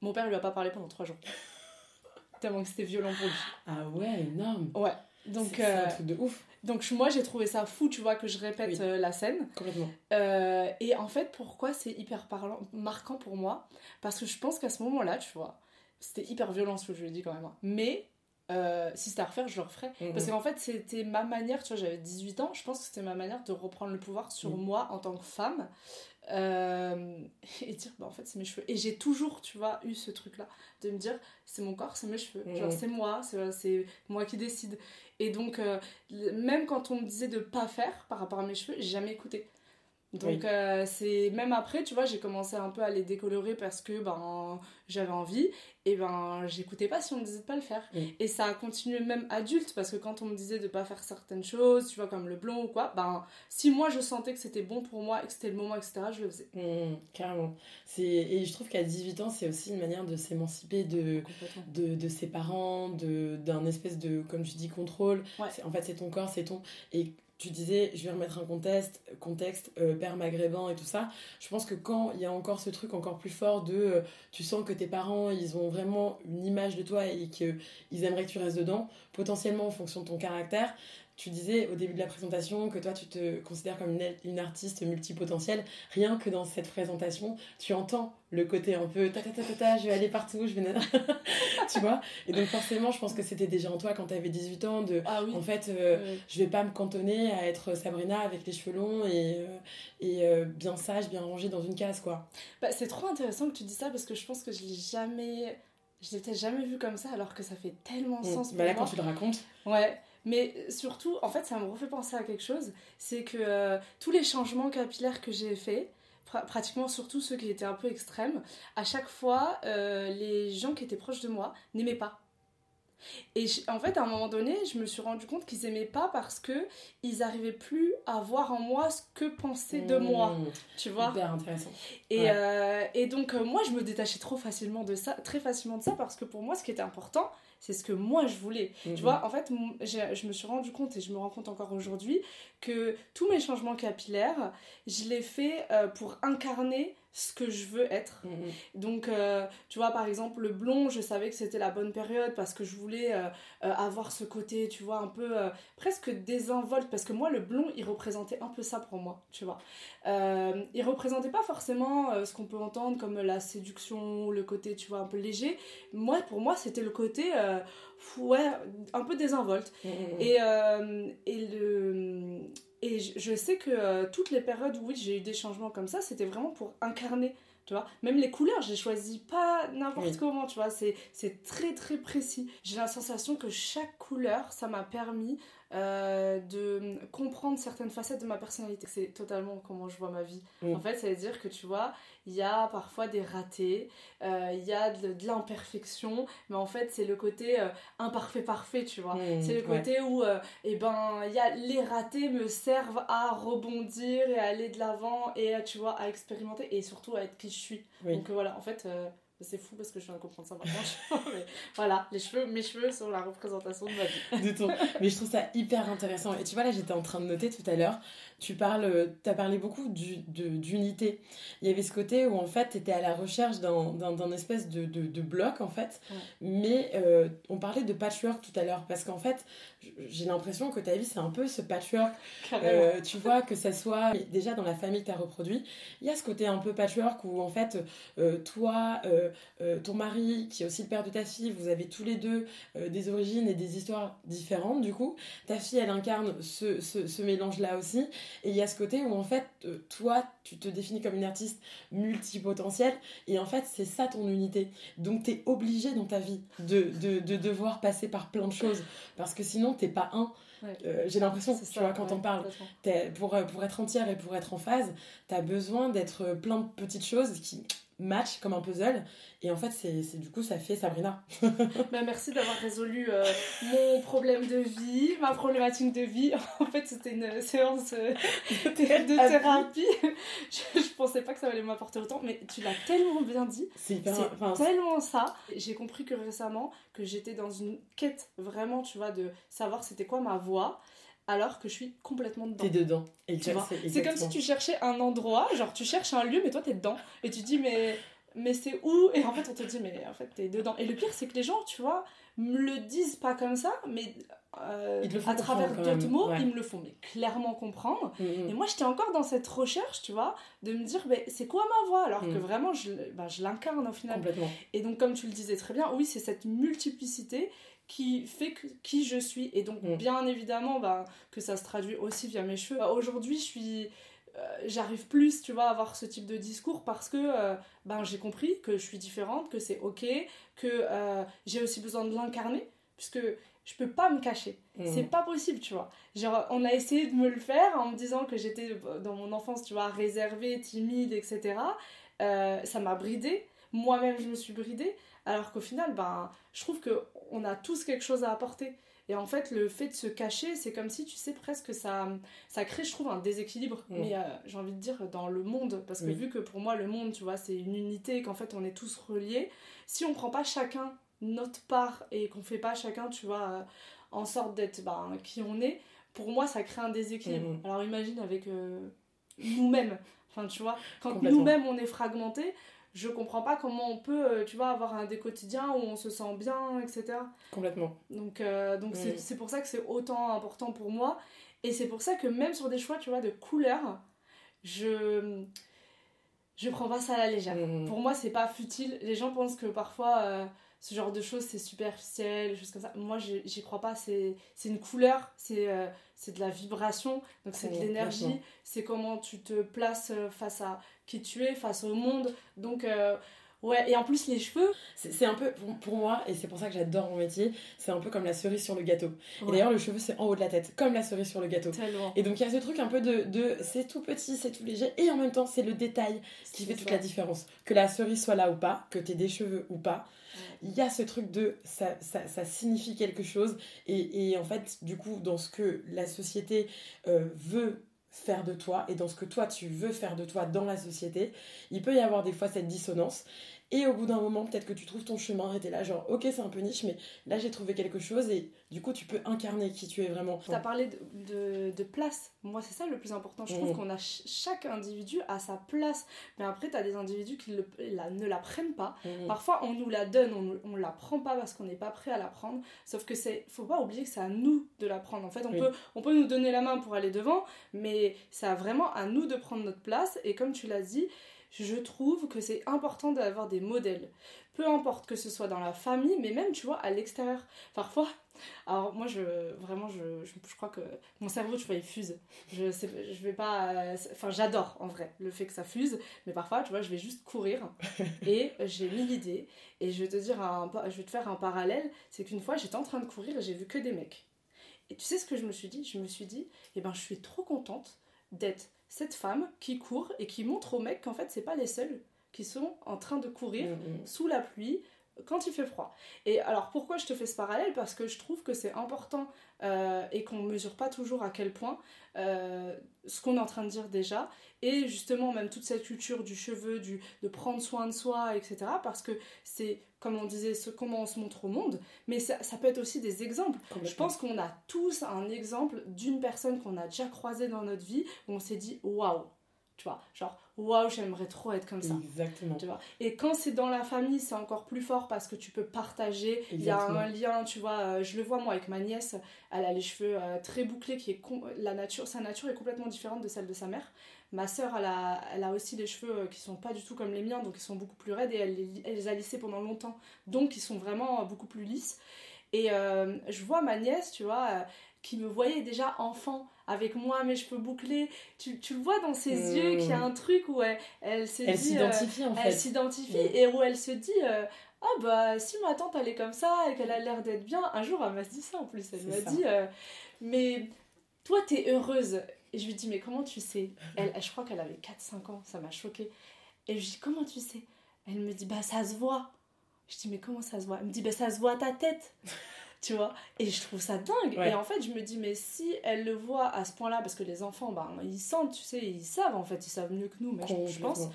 Mon père lui a pas parlé pendant trois jours. Tellement que c'était violent pour lui. Ah ouais, énorme. Ouais. Donc, c'est un euh, truc de ouf. Donc moi j'ai trouvé ça fou, tu vois, que je répète la scène. Complètement. et en fait, pourquoi c'est hyper parlant, marquant pour moi? Parce que je pense qu'à ce moment-là, tu vois, c'était hyper violent ce que je lui ai dit quand même. Hein. Mais euh, si c'était à refaire, je le referais. Mhm. Parce qu'en fait, c'était ma manière, tu vois, j'avais 18 ans, je pense que c'était ma manière de reprendre le pouvoir sur mhm. moi en tant que femme. Euh, et dire, bah en fait, c'est mes cheveux. Et j'ai toujours, tu vois, eu ce truc-là, de me dire, c'est mon corps, c'est mes cheveux. Genre, mhm. c'est moi, c'est moi qui décide. Et donc, euh, même quand on me disait de pas faire par rapport à mes cheveux, j'ai jamais écouté. Donc euh, c'est même après, tu vois, j'ai commencé un peu à les décolorer parce que ben j'avais envie et ben j'écoutais pas si on me disait de pas le faire. Et ça a continué même adulte parce que quand on me disait de pas faire certaines choses, tu vois comme le blond ou quoi, ben si moi je sentais que c'était bon pour moi et que c'était le moment etc, je le faisais. Mmh, carrément. C'est et je trouve qu'à 18 ans, c'est aussi une manière de s'émanciper de, de, de ses parents, de d'un espèce de comme tu dis contrôle. En fait, c'est ton corps, c'est ton et tu disais, je vais remettre un contexte, contexte euh, père maghrébin et tout ça. Je pense que quand il y a encore ce truc encore plus fort de, euh, tu sens que tes parents, ils ont vraiment une image de toi et qu'ils aimeraient que tu restes dedans, potentiellement en fonction de ton caractère, tu disais au début de la présentation que toi, tu te considères comme une, une, artiste multipotentielle. Rien que dans cette présentation, tu entends le côté un peu ta ta ta ta, ta je vais aller partout, je vais. tu vois Et donc, forcément, je pense que c'était déjà en toi quand tu avais 18 ans de. Ah oui. En fait, euh, je vais pas me cantonner à être Sabrina avec les cheveux longs et, euh, et euh, bien sage, bien rangée dans une case, quoi. Bah, c'est trop intéressant que tu dis ça parce que je pense que je l'ai jamais. Je l'ai peut-être jamais vu comme ça alors que ça fait tellement mm. sens bah là, quand tu le racontes. Ouais. Mais surtout, en fait, ça me refait penser à quelque chose, c'est que euh, tous les changements capillaires que j'ai faits, pratiquement surtout ceux qui étaient un peu extrêmes, à chaque fois, euh, les gens qui étaient proches de moi n'aimaient pas. Et en fait, à un moment donné, je me suis rendu compte qu'ils aimaient pas parce que ils arrivaient plus à voir en moi ce que pensaient de moi. Mmh. Tu vois Hyper intéressant. Et, euh, et donc, euh, moi, je me détachais trop facilement de ça, très facilement de ça parce que pour moi, ce qui était important, c'est ce que moi je voulais. Tu mmh. vois, en fait, je me suis rendu compte et je me rends compte encore aujourd'hui que tous mes changements capillaires, je les fais pour incarner ce que je veux être. Mhm. Donc, euh, tu vois, par exemple, le blond, je savais que c'était la bonne période parce que je voulais euh, euh, avoir ce côté, tu vois, un peu presque désinvolte. Parce que moi, le blond, il représentait un peu ça pour moi, tu vois. il représentait pas forcément ce qu'on peut entendre comme la séduction, le côté, tu vois, un peu léger. Moi, pour moi, c'était le côté, ouais, un peu désinvolte. Mhm. Et, et le et je, sais que euh, toutes les périodes où oui, j'ai eu des changements comme ça, c'était vraiment pour incarner, tu vois. Même les couleurs, j'ai choisi pas n'importe comment, tu vois. C'est très très précis. J'ai la sensation que chaque couleur, ça m'a permis euh, de comprendre certaines facettes de ma personnalité. C'est totalement comment je vois ma vie. Mm. En fait, ça veut dire que tu vois, il y a parfois des ratés, euh, il y a de, l'imperfection, mais en fait, c'est le côté euh, imparfait parfait, tu vois. Mm, c'est le côté où, eh ben, il y a les ratés me servent à rebondir et à aller de l'avant et, tu vois, à expérimenter et surtout à être qui je suis. Donc voilà, en fait c'est fou parce que je viens de comprendre ça maintenant. mais voilà, les cheveux, mes cheveux sont la représentation de ma vie. De Mais je trouve ça hyper intéressant. Et tu vois, là, j'étais en train de noter tout à l'heure, tu parles, as parlé beaucoup d'unité. Il y avait ce côté où, en fait, tu étais à la recherche d'un espèce de, de, bloc, en fait. Mais euh, on parlait de patchwork tout à l'heure parce qu'en fait, j'ai l'impression que ta vie, c'est un peu ce patchwork. Euh, tu vois, que ça soit déjà dans la famille que tu as reproduit, il y a ce côté un peu patchwork où, en fait, euh, toi, euh, ton mari, qui est aussi le père de ta fille, vous avez tous les deux des origines et des histoires différentes, du coup. Ta fille, elle incarne ce, ce, ce mélange-là aussi. Et il y a ce côté où, en fait, toi, tu te définis comme une artiste multipotentielle. Et en fait, c'est ça ton unité. Donc, tu es obligé dans ta vie de, de, de devoir passer par plein de choses. Parce que sinon, t'es pas un. Euh, j'ai l'impression, tu vois, quand on parle, pour, euh, pour être entière et pour être en phase, tu as besoin d'être plein de petites choses qui match comme un puzzle. Et en fait, c'est du coup, ça fait Sabrina. bah, merci d'avoir résolu euh, mon problème de vie, ma problématique de vie. En fait, c'était une séance euh, de thérapie. je, je, pensais pas que ça allait m'apporter autant, mais tu l'as tellement bien dit. C'est tellement ça. J'ai compris que récemment, que j'étais dans une quête vraiment, tu vois, de savoir c'était quoi ma voix alors que je suis complètement dedans. T'es dedans. C'est comme si tu cherchais un endroit, genre tu cherches un lieu, mais toi t'es dedans. Et tu dis, mais, mais c'est où? Et en fait, on te dit, mais en fait, t'es dedans. Et le pire, c'est que les gens, tu vois, me le disent pas comme ça, mais euh, à travers d'autres mots, ils me le font mais clairement comprendre. Mm, mm. Et moi, j'étais encore dans cette recherche, tu vois, de me dire, mais c'est quoi ma voix? Alors que mm. vraiment, je, bah, je l'incarne au final. Et donc, comme tu le disais très bien, oui, c'est cette multiplicité qui fait que, qui je suis. Et donc, mm. bien évidemment, bah, que ça se traduit aussi via mes cheveux. Bah, aujourd'hui, je suis. Euh, j'arrive plus, tu vois, à avoir ce type de discours parce que euh, ben, j'ai compris que je suis différente, que c'est ok, que euh, j'ai aussi besoin de l'incarner, puisque je peux pas me cacher. Mm. C'est pas possible, tu vois. Genre, on a essayé de me le faire en me disant que j'étais dans mon enfance, tu vois, réservée, timide, etc. ça m'a bridée. Moi-même, je me suis bridée. Alors qu'au final, ben, je trouve qu'on a tous quelque chose à apporter. Et en fait, le fait de se cacher, c'est comme si, tu sais, presque ça, ça crée, je trouve, un déséquilibre. Mm. Mais euh, j'ai envie de dire dans le monde. Parce que vu que pour moi, le monde, tu vois, c'est une unité, qu'en fait, on est tous reliés. Si on prend pas chacun notre part et qu'on fait pas chacun, tu vois, euh, en sorte d'être ben, qui on est, pour moi, ça crée un déséquilibre. Mm. Alors imagine avec euh, nous-mêmes. Enfin, tu vois, quand nous-mêmes, on est fragmentés, je comprends pas comment on peut, euh, tu vois, avoir un des quotidiens où on se sent bien, etc. Complètement. Donc, euh, donc c'est pour ça que c'est autant important pour moi. Et c'est pour ça que même sur des choix, tu vois, de couleurs, je je prends pas ça à la légère. Mm. Pour moi, c'est pas futile. Les gens pensent que parfois euh, ce genre de choses c'est superficiel, des choses comme ça. Moi, j'y crois pas. C'est une couleur, c'est c'est de la vibration, donc c'est de l'énergie, c'est comment tu te places face à qui tu es, face au monde. Donc, euh, Ouais, et en plus les cheveux. C'est un peu, pour, moi, et c'est pour ça que j'adore mon métier, c'est un peu comme la cerise sur le gâteau. Et d'ailleurs, le cheveu, c'est en haut de la tête, comme la cerise sur le gâteau. Et donc, il y a ce truc un peu de, de c'est tout petit, c'est tout léger, et en même temps, c'est le détail qui fait toute la différence. Que la cerise soit là ou pas, que tu aies des cheveux ou pas, il y a ce truc de ça, ça, ça signifie quelque chose. Et, et, en fait, du coup, dans ce que la société euh, veut faire de toi et dans ce que toi tu veux faire de toi dans la société, il peut y avoir des fois cette dissonance. Et au bout d'un moment, peut-être que tu trouves ton chemin et t'es là, genre, ok, c'est un peu niche, mais là j'ai trouvé quelque chose et du coup tu peux incarner qui tu es vraiment. Tu as parlé de, de, place. Moi, c'est ça le plus important. Je trouve mm. qu'on a chaque individu a sa place. Mais après, tu as des individus qui la, ne la prennent pas. Mm. Parfois, on nous la donne, on ne la prend pas parce qu'on n'est pas prêt à la prendre. Sauf que c'est faut pas oublier que c'est à nous de la prendre. En fait, on, peut, on peut nous donner la main pour aller devant, mais c'est vraiment à nous de prendre notre place. Et comme tu l'as dit, je trouve que c'est important d'avoir des modèles. Peu importe que ce soit dans la famille, mais même, tu vois, à l'extérieur. Parfois, alors moi, je, vraiment, je, je, crois que mon cerveau, tu vois, il fuse. Je, sais, je vais pas... Enfin, j'adore, en vrai, le fait que ça fuse. Mais parfois, tu vois, je vais juste courir. et j'ai mis l'idée. Et je vais te dire, un, je vais te faire un parallèle. C'est qu'une fois, j'étais en train de courir et j'ai vu que des mecs. Et tu sais ce que je me suis dit? Je me suis dit, eh ben, je suis trop contente d'être cette femme qui court et qui montre aux mecs qu'en fait, c'est pas les seuls qui sont en train de courir mm, mm. sous la pluie quand il fait froid. Et alors pourquoi je te fais ce parallèle? Parce que je trouve que c'est important euh, et qu'on ne mesure pas toujours à quel point euh, ce qu'on est en train de dire déjà, et justement même toute cette culture du cheveu, du, de prendre soin de soi, etc. Parce que c'est, comme on disait, ce, comment on se montre au monde, mais ça, ça peut être aussi des exemples. Je pense qu'on a tous un exemple d'une personne qu'on a déjà croisée dans notre vie, où on s'est dit, waouh, tu vois, genre waouh, j'aimerais trop être comme ça. Exactement. Tu vois. Et quand c'est dans la famille, c'est encore plus fort parce que tu peux partager. Il y a un lien, tu vois. Euh, je le vois moi avec ma nièce. Elle a les cheveux euh, très bouclés, qui est la nature, sa nature est complètement différente de celle de sa mère. Ma sœur, elle a, elle a aussi des cheveux euh, qui sont pas du tout comme les miens, donc ils sont beaucoup plus raides et elle, elle les a lissés pendant longtemps, donc ils sont vraiment beaucoup plus lisses. Et je vois ma nièce, tu vois, qui me voyait déjà enfant avec moi, mes cheveux bouclés. Tu, tu le vois dans ses mmh. yeux qu'il y a un truc où elle, elle se elle s'identifie en fait. Elle s'identifie et où elle se dit euh, Ah bah si ma tante elle est comme ça et qu'elle a l'air d'être bien. Un jour elle m'a dit ça en plus. Elle m'a dit euh, Mais toi t'es heureuse. Et je lui dis Mais comment tu sais? Elle, Je crois qu'elle avait 4-5 ans, ça m'a choquée. Et je lui dis Comment tu sais? Elle me dit Bah ça se voit. Je dis mais comment ça se voit? Elle me dit bah ça se voit à ta tête. Tu vois? Et je trouve ça dingue. Et en fait je me dis mais si elle le voit à ce point là parce que les enfants ben ils sentent tu sais ils savent en fait ils savent mieux que nous mais je, pense.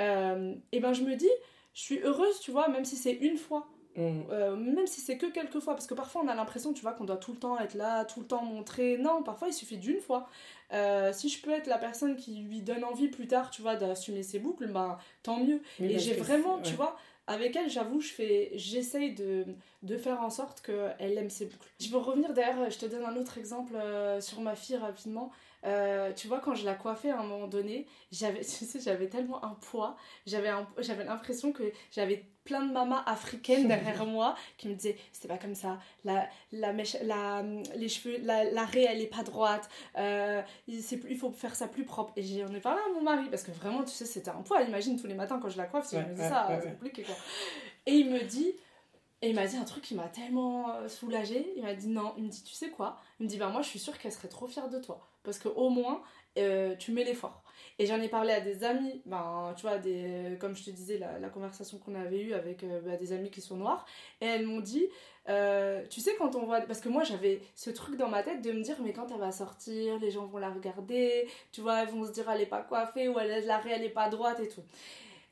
Euh, et ben je me dis je suis heureuse tu vois même si c'est une fois mm. euh, même si c'est que quelques fois parce que parfois on a l'impression tu vois qu'on doit tout le temps être là tout le temps montrer non parfois il suffit d'une fois euh, si je peux être la personne qui lui donne envie plus tard tu vois d'assumer ses boucles ben tant mieux et j'ai vraiment tu vois avec elle, j'avoue, je fais, j'essaye de, de, faire en sorte qu'elle aime ses boucles. Je veux revenir d'ailleurs, je te donne un autre exemple euh, sur ma fille rapidement. Euh, tu vois, quand je la coiffais à un moment donné, j'avais, tu sais, j'avais tellement un poids, j'avais, j'avais l'impression que j'avais plein de mamas africaines derrière moi qui me disaient c'est pas comme ça, la, la mèche, la, les cheveux, la, la raie elle est pas droite, euh, il, il faut faire ça plus propre. Et j'en ai parlé à mon mari parce que vraiment, tu sais, c'était un poids. Imagine tous les matins quand je la coiffe, si je me dis ça, c'est compliqué quoi. Et il me dit, et il m'a dit un truc qui m'a tellement euh, soulagée. Il m'a dit non, il me dit tu sais quoi? Il me dit ben moi je suis sûre qu'elle serait trop fière de toi parce que au moins euh, tu mets l'effort. Et j'en ai parlé à des amis, ben, tu vois, des, comme je te disais, la, conversation qu'on avait eue avec euh, bah, des amis qui sont noirs, et elles m'ont dit, euh, tu sais, quand on voit. Parce que moi, j'avais ce truc dans ma tête de me dire, mais quand elle va sortir, les gens vont la regarder, tu vois, elles vont se dire, elle est pas coiffée, ou elle, la elle est pas droite et tout.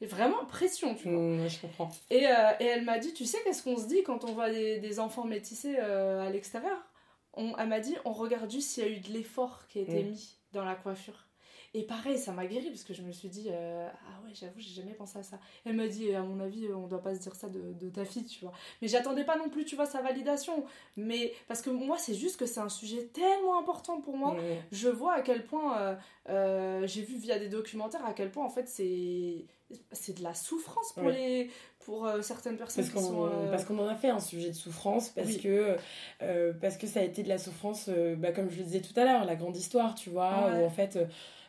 Vraiment pression, tu vois. Mmh, je comprends. Et, et elle m'a dit, tu sais, qu'est-ce qu'on se dit quand on voit des, des enfants métissés à l'extérieur? On, Elle m'a dit, on regarde juste s'il y a eu de l'effort qui a été mmh. mis dans la coiffure. Et pareil, ça m'a guéri parce que je me suis dit, euh, ah ouais, j'avoue, j'ai jamais pensé à ça. Elle m'a dit, à mon avis, on doit pas se dire ça de, de ta fille, tu vois. Mais j'attendais pas non plus, tu vois, sa validation. Mais parce que moi, c'est juste que c'est un sujet tellement important pour moi. Je vois à quel point, euh, euh, j'ai vu via des documentaires à quel point en fait c'est c'est de la souffrance pour les pour certaines personnes parce qu'on parce qu'on en a fait un sujet de souffrance parce que parce que ça a été de la souffrance bah, comme je le disais tout à l'heure la grande histoire tu vois où en fait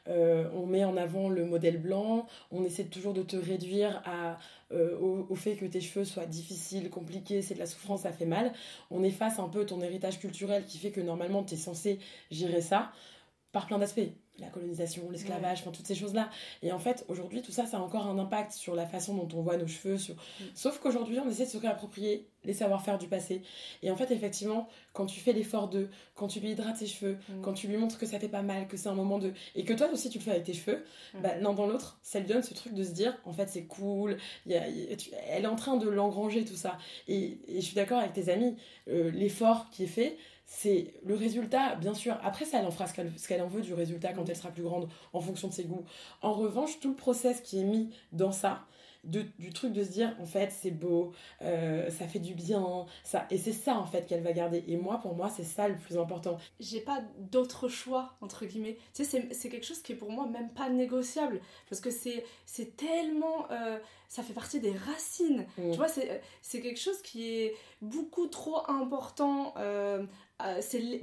on met en avant le modèle blanc, on essaie toujours de te réduire à, au, au, fait que tes cheveux soient difficiles, compliqués, c'est de la souffrance, ça fait mal. On efface un peu ton héritage culturel qui fait que normalement tu es censé gérer ça par plein d'aspects la colonisation, l'esclavage, enfin toutes ces choses-là. Et en fait, aujourd'hui, tout ça, ça a encore un impact sur la façon dont on voit nos cheveux. Sur... Mm. Sauf qu'aujourd'hui, on essaie de se réapproprier les savoir-faire du passé. Et en fait, effectivement, quand tu fais l'effort de, quand tu lui hydrates ses cheveux, mm. quand tu lui montres que ça fait pas mal, que c'est un moment de... Et que toi aussi, tu le fais avec tes cheveux, mm. bah, l'un dans l'autre, ça lui donne ce truc de se dire, en fait, c'est cool, y a, elle est en train de l'engranger, tout ça. Et, je suis d'accord avec tes amis, euh, l'effort qui est fait, c'est le résultat, bien sûr. Après, ça, elle en fera ce qu'elle en veut du résultat quand elle sera plus grande, en fonction de ses goûts. En revanche, tout le process qui est mis dans ça, du truc de se dire, en fait, c'est beau, euh, ça fait du bien, ça, et c'est ça, en fait, qu'elle va garder. Et moi, pour moi, c'est ça le plus important. J'ai pas d'autre choix, entre guillemets. Tu sais, c'est quelque chose qui est pour moi même pas négociable, parce que c'est tellement... Euh, ça fait partie des racines. Mm. Tu vois, c'est quelque chose qui est beaucoup trop important. Euh,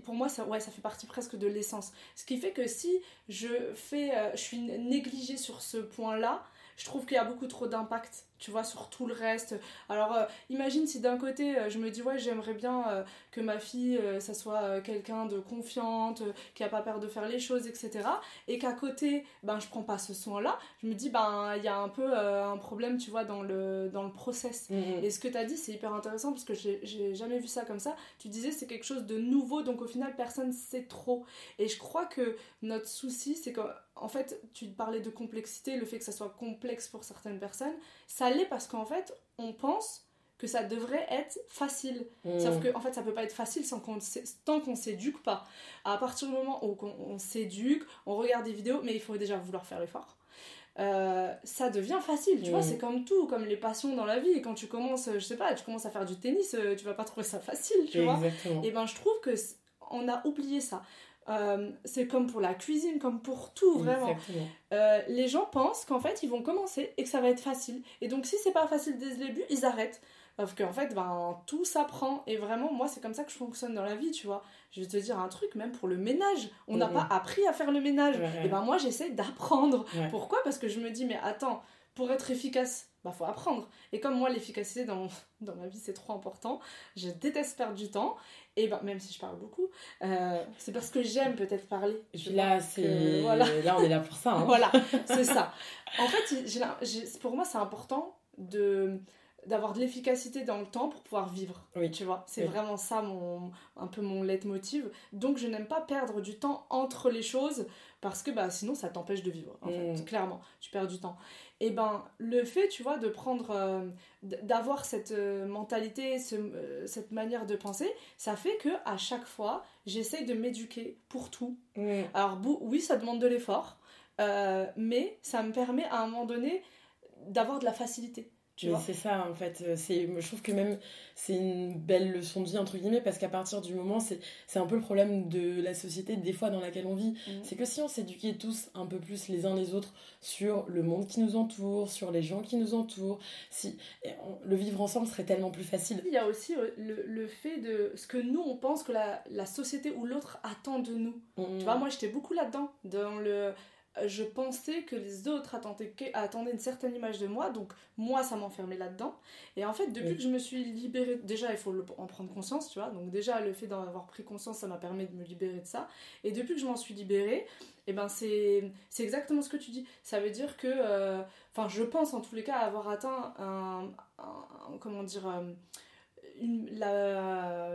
pour moi, ça, ouais, ça fait partie presque de l'essence. Ce qui fait que si je, fais, euh, je suis négligée sur ce point-là, je trouve qu'il y a beaucoup trop d'impact tu vois, sur tout le reste. Alors, euh, imagine si d'un côté, euh, je me dis, ouais, j'aimerais bien euh, que ma fille, ça soit quelqu'un de confiante, qui a pas peur de faire les choses, etc. Et qu'à côté, ben, je prends pas ce soin-là, je me dis, ben, il y a un peu un problème, tu vois, dans le, dans le process. Mm-hmm. Et ce que tu as dit, c'est hyper intéressant parce que j'ai jamais vu ça comme ça. Tu disais, c'est quelque chose de nouveau, donc au final, personne sait trop. Et je crois que notre souci, c'est qu'en fait, tu parlais de complexité, le fait que ça soit complexe pour certaines personnes, ça parce qu'en fait, on pense que ça devrait être facile. Mm. Sauf que en fait, ça peut pas être facile sans qu'on tant qu'on s'éduque pas. À partir du moment où on, s'éduque, on regarde des vidéos, mais il faut déjà vouloir faire l'effort. Euh, ça devient facile, tu vois, mm. c'est comme tout, comme les passions dans la vie. Et quand tu commences, je sais pas, tu commences à faire du tennis, euh, tu vas pas trouver ça facile, tu vois. Et ben, je trouve que on a oublié ça. Euh, c'est comme pour la cuisine, comme pour tout, vraiment. Euh, les gens pensent qu'en fait, ils vont commencer et que ça va être facile. Et donc, si c'est pas facile dès le début, ils arrêtent. Parce qu'en fait, ben, tout s'apprend. Et vraiment, moi, c'est comme ça que je fonctionne dans la vie, tu vois. Je vais te dire un truc, même pour le ménage. On n'a pas appris à faire le ménage. Et ben, moi, j'essaie d'apprendre. Pourquoi? Parce que je me dis, mais attends, pour être efficace, bah faut apprendre. Et comme moi l'efficacité dans, dans ma vie c'est trop important, je déteste perdre du temps. Et ben même si je parle beaucoup, euh, c'est parce que j'aime peut-être parler. Là c'est voilà. là on est là pour ça. Hein. voilà, c'est ça. En fait, pour moi c'est important de d'avoir de l'efficacité dans le temps pour pouvoir vivre. Oui. Tu vois, c'est vraiment ça mon un peu mon leitmotiv. Donc je n'aime pas perdre du temps entre les choses parce que bah sinon ça t'empêche de vivre en fait, mm. clairement, tu perds du temps et eh ben le fait tu vois de prendre euh, d'avoir cette euh, mentalité euh, cette manière de penser ça fait que à chaque fois j'essaye de m'éduquer pour tout mm. alors oui ça demande de l'effort mais ça me permet à un moment donné d'avoir de la facilité c'est ça en fait. Euh, c'est, je trouve que même c'est une belle leçon de vie entre guillemets parce qu'à partir du moment, c'est, c'est un peu le problème de la société des fois dans laquelle on vit. Mm. C'est que si on s'éduquait tous un peu plus les uns les autres sur le monde qui nous entoure, sur les gens qui nous entourent, si le vivre ensemble serait tellement plus facile. Il y a aussi euh, le, le fait de ce que nous on pense que la, la société ou l'autre attend de nous. Mm. Tu vois, moi j'étais beaucoup là-dedans dans le je pensais que les autres attendaient, attendaient, une certaine image de moi, donc moi ça m'enfermait là-dedans. Et en fait, depuis que je me suis libérée, déjà il faut en prendre conscience, tu vois, donc déjà le fait d'en avoir pris conscience, ça m'a permis de me libérer de ça. Et depuis que je m'en suis libérée, et eh ben c'est, exactement ce que tu dis. Ça veut dire que, euh, enfin, je pense en tous les cas avoir atteint un, comment dire, euh, une,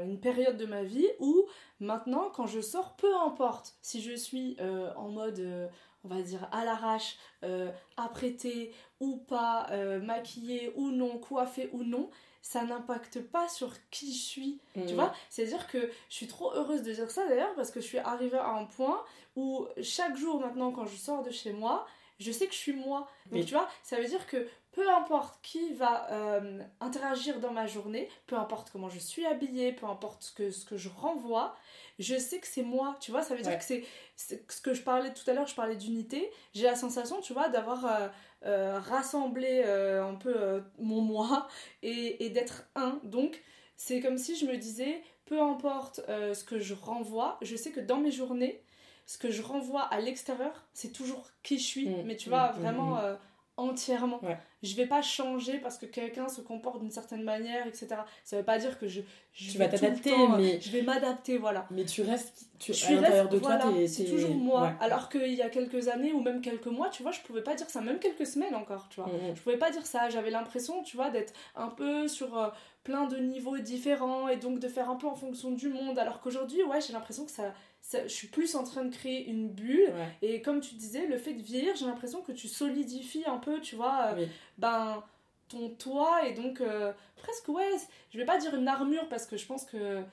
une, période de ma vie où maintenant, quand je sors, peu importe si je suis euh, en mode on va dire à l'arrache, euh, apprêté ou pas, euh, maquillé ou non, coiffé ou non, ça n'impacte pas sur qui je suis. Tu mm. vois? C'est-à-dire que je suis trop heureuse de dire ça d'ailleurs parce que je suis arrivée à un point où chaque jour maintenant quand je sors de chez moi, je sais que je suis moi. Donc tu vois, ça veut dire que peu importe qui va euh, interagir dans ma journée, peu importe comment je suis habillée, peu importe ce que, ce que je renvoie, je sais que c'est moi, tu vois, ça veut dire que c'est ce que je parlais tout à l'heure, je parlais d'unité, j'ai la sensation, tu vois, d'avoir euh, euh, rassemblé un peu mon moi et, et d'être un. Donc, c'est comme si je me disais, peu importe ce que je renvoie, je sais que dans mes journées, ce que je renvoie à l'extérieur, c'est toujours qui je suis. Mm, mais tu vois, mm, vraiment euh, entièrement. Je vais pas changer parce que quelqu'un se comporte d'une certaine manière, etc. Ça veut pas dire que je. je tu vas t'adapter, mais. Je vais m'adapter, voilà. Mais tu restes. Tu, à l'intérieur de toi, c'est toujours moi. Alors qu'il y a quelques années ou même quelques mois, tu vois, je pouvais pas dire ça, même quelques semaines encore, tu vois. Je pouvais pas dire ça. J'avais l'impression, tu vois, d'être un peu sur. Euh, plein de niveaux différents et donc de faire un peu en fonction du monde alors qu'aujourd'hui ouais j'ai l'impression que ça je suis plus en train de créer une bulle. Et comme tu disais, le fait de vieillir, j'ai l'impression que tu solidifies un peu, tu vois, euh, ben, ton toit. Et donc, euh, presque, ouais, je vais pas dire une armure parce que je pense que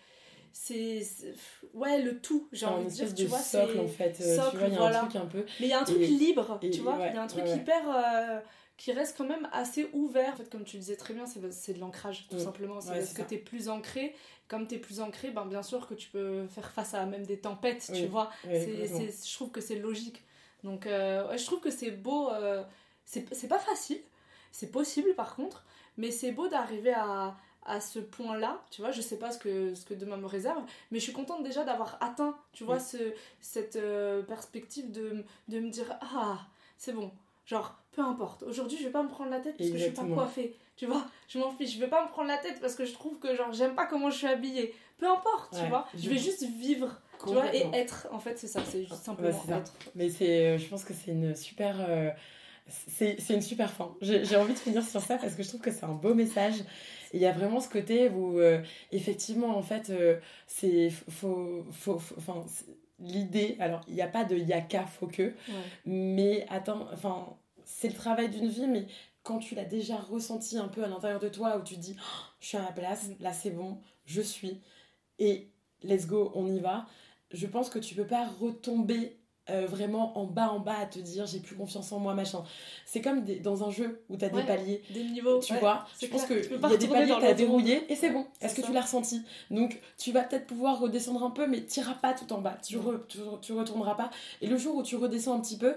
c'est ouais le tout j'ai envie de dire tu vois socle en fait euh, tu vois il y a un truc un peu. Mais il y a un truc libre tu vois il y a un truc hyper qui reste quand même assez ouvert. En fait comme tu le disais très bien c'est de l'ancrage tout simplement. C'est parce que tu es plus ancré. Comme tu es plus ancré, ben bien sûr que tu peux faire face à même des tempêtes, tu vois. je trouve que c'est logique. Donc, euh, je trouve que c'est beau. Euh, c'est pas facile, c'est possible par contre, mais c'est beau d'arriver à, à ce point-là, tu vois, je sais pas ce que, ce que demain me réserve, mais je suis contente déjà d'avoir atteint, tu vois, ce, cette euh, perspective de, de me dire, ah, c'est bon, genre, peu importe, aujourd'hui je vais pas me prendre la tête parce que je suis pas coiffée, tu vois, je m'en fiche, je vais pas me prendre la tête parce que je trouve que genre j'aime pas comment je suis habillée. Peu importe, tu vois, je vais juste vivre, tu vois, et être. En fait, c'est ça, c'est juste simplement être. Mais c'est, euh, je pense que c'est une super. Euh, c'est une super fin. J'ai envie de finir sur ça parce que je trouve que c'est un beau message. Il y a vraiment ce côté où, euh, effectivement, en fait, c'est faut, faut, enfin, l'idée. Alors, il n'y a pas de yaka, faut que. Mais attends, enfin, c'est le travail d'une vie, mais quand tu l'as déjà ressenti un peu à l'intérieur de toi, où tu dis oh, je suis à ma place, mm. là c'est bon, je suis, et let's go, on y va, je pense que tu peux pas retomber euh, vraiment en bas en bas à te dire j'ai plus confiance en moi machin. C'est comme dans un jeu où tu as des paliers. des niveaux tu vois je pense que il y a des paliers que tu as dérouillés et c'est bon. est-ce que tu l'as ressenti? Donc tu vas peut-être pouvoir redescendre un peu mais tu n'iras pas tout en bas. Tu, tu, tu, retourneras pas. Et le jour où tu redescends un petit peu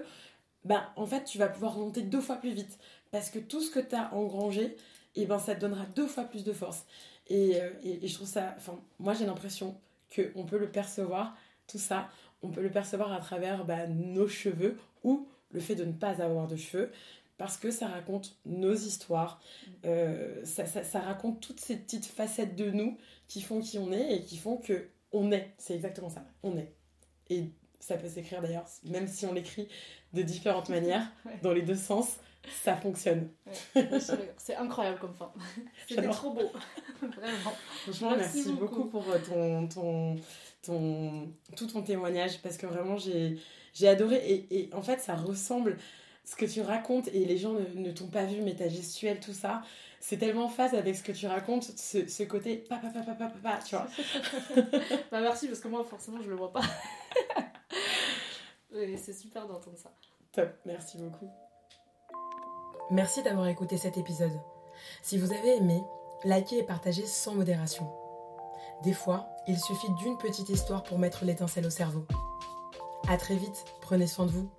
ben en fait tu vas pouvoir remonter deux fois plus vite. Parce que tout ce que tu as engrangé, et eh ben, ça te donnera deux fois plus de force. Et, euh, et, je trouve ça, enfin, moi j'ai l'impression qu'on peut le percevoir, tout ça, on peut le percevoir à travers bah, nos cheveux ou le fait de ne pas avoir de cheveux, parce que ça raconte nos histoires, euh, ça, ça, ça, raconte toutes ces petites facettes de nous qui font qui on est et qui font que on est. C'est exactement ça, on est. Et ça peut s'écrire d'ailleurs, même si on l'écrit de différentes manières, dans les deux sens, ça fonctionne. c'est incroyable comme fin. C'était trop beau. Vraiment. Franchement, merci, beaucoup. pour euh, ton, ton, ton, tout ton témoignage parce que vraiment, j'ai adoré. Et, et, en fait, ça ressemble ce que tu racontes et les gens ne, ne t'ont pas vu, mais ta gestuelle, tout ça. C'est tellement en phase avec ce que tu racontes, ce, ce côté papa, papa, papa, papa, tu vois. bah merci parce que moi, forcément, je le vois pas. c'est super d'entendre ça. Top, merci beaucoup. Merci d'avoir écouté cet épisode. Si vous avez aimé, likez et partagez sans modération. Des fois, il suffit d'une petite histoire pour mettre l'étincelle au cerveau. A très vite, prenez soin de vous